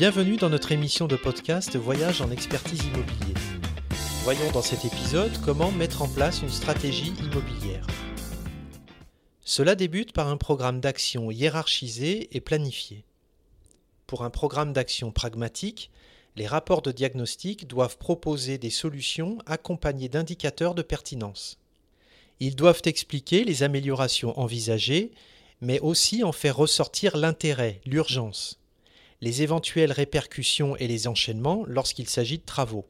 Bienvenue dans notre émission de podcast Voyage en expertise immobilier. Voyons dans cet épisode comment mettre en place une stratégie immobilière. Cela débute par un programme d'action hiérarchisé et planifié. Pour un programme d'action pragmatique, les rapports de diagnostic doivent proposer des solutions accompagnées d'indicateurs de pertinence. Ils doivent expliquer les améliorations envisagées, mais aussi en faire ressortir l'intérêt, l'urgence, les éventuelles répercussions et les enchaînements lorsqu'il s'agit de travaux.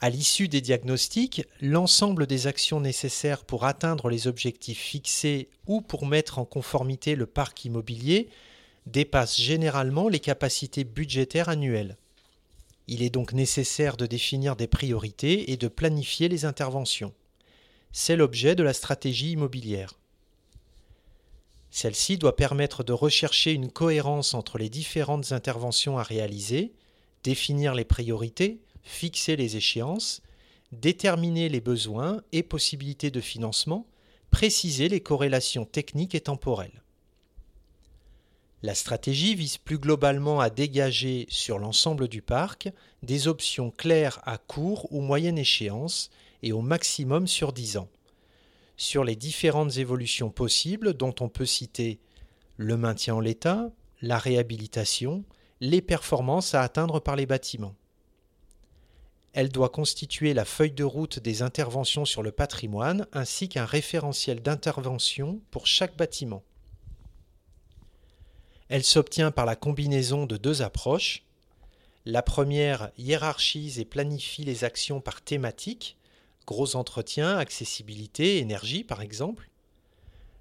À l'issue des diagnostics, l'ensemble des actions nécessaires pour atteindre les objectifs fixés ou pour mettre en conformité le parc immobilier dépasse généralement les capacités budgétaires annuelles. Il est donc nécessaire de définir des priorités et de planifier les interventions. C'est l'objet de la stratégie immobilière. Celle-ci doit permettre de rechercher une cohérence entre les différentes interventions à réaliser, définir les priorités, fixer les échéances, déterminer les besoins et possibilités de financement, préciser les corrélations techniques et temporelles. La stratégie vise plus globalement à dégager sur l'ensemble du parc des options claires à court ou moyenne échéance et au maximum sur 10 ans, sur les différentes évolutions possibles dont on peut citer le maintien en l'état, la réhabilitation, les performances à atteindre par les bâtiments. Elle doit constituer la feuille de route des interventions sur le patrimoine ainsi qu'un référentiel d'intervention pour chaque bâtiment. Elle s'obtient par la combinaison de deux approches. La première hiérarchise et planifie les actions par thématique, gros entretien, accessibilité, énergie par exemple.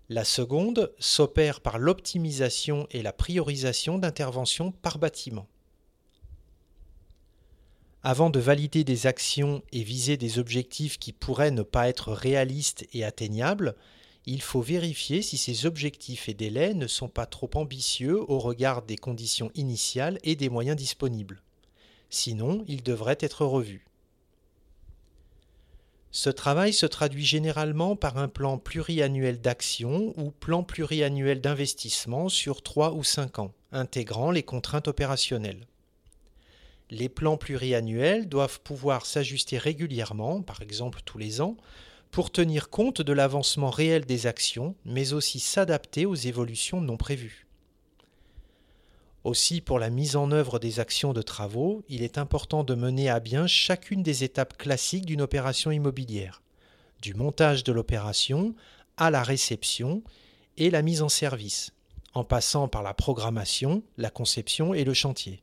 La seconde s'opère par l'optimisation et la priorisation d'interventions par bâtiment. Avant de valider des actions et viser des objectifs qui pourraient ne pas être réalistes et atteignables, il faut vérifier si ces objectifs et délais ne sont pas trop ambitieux au regard des conditions initiales et des moyens disponibles. Sinon, ils devraient être revus. Ce travail se traduit généralement par un plan pluriannuel d'action ou plan pluriannuel d'investissement sur 3 ou 5 ans, intégrant les contraintes opérationnelles. Les plans pluriannuels doivent pouvoir s'ajuster régulièrement, par exemple tous les ans, pour tenir compte de l'avancement réel des actions, mais aussi s'adapter aux évolutions non prévues. Aussi, pour la mise en œuvre des actions de travaux, il est important de mener à bien chacune des étapes classiques d'une opération immobilière, du montage de l'opération à la réception et la mise en service, en passant par la programmation, la conception et le chantier.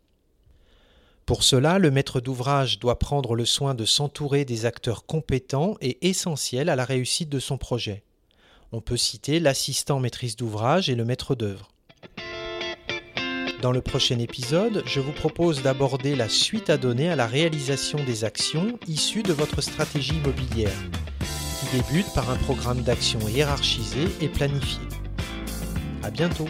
Pour cela, le maître d'ouvrage doit prendre le soin de s'entourer des acteurs compétents et essentiels à la réussite de son projet. On peut citer l'assistant maîtrise d'ouvrage et le maître d'œuvre. Dans le prochain épisode, je vous propose d'aborder la suite à donner à la réalisation des actions issues de votre stratégie immobilière, qui débute par un programme d'action hiérarchisé et planifié. À bientôt!